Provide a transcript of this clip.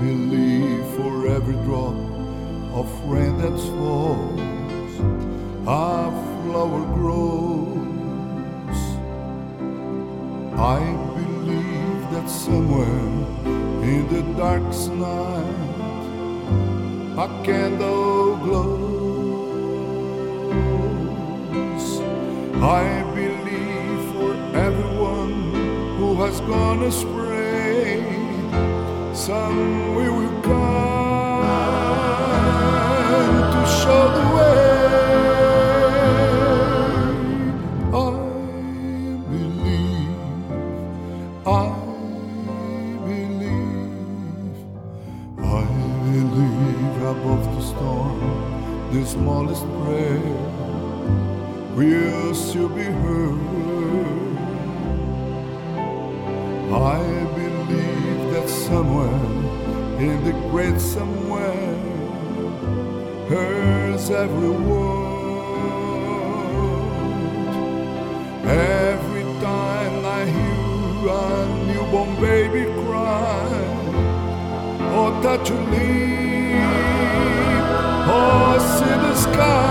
believe for every drop of rain that falls, a flower grows. I believe that somewhere in the dark night a candle glows. I believe for everyone who has gone astray, some we will come to show the way. I believe, I believe, I believe above the storm, the smallest prayer will still be heard. I somewhere in the great somewhere hears every word. Every time I hear a newborn baby cry, or touch a leaf, or see the sky,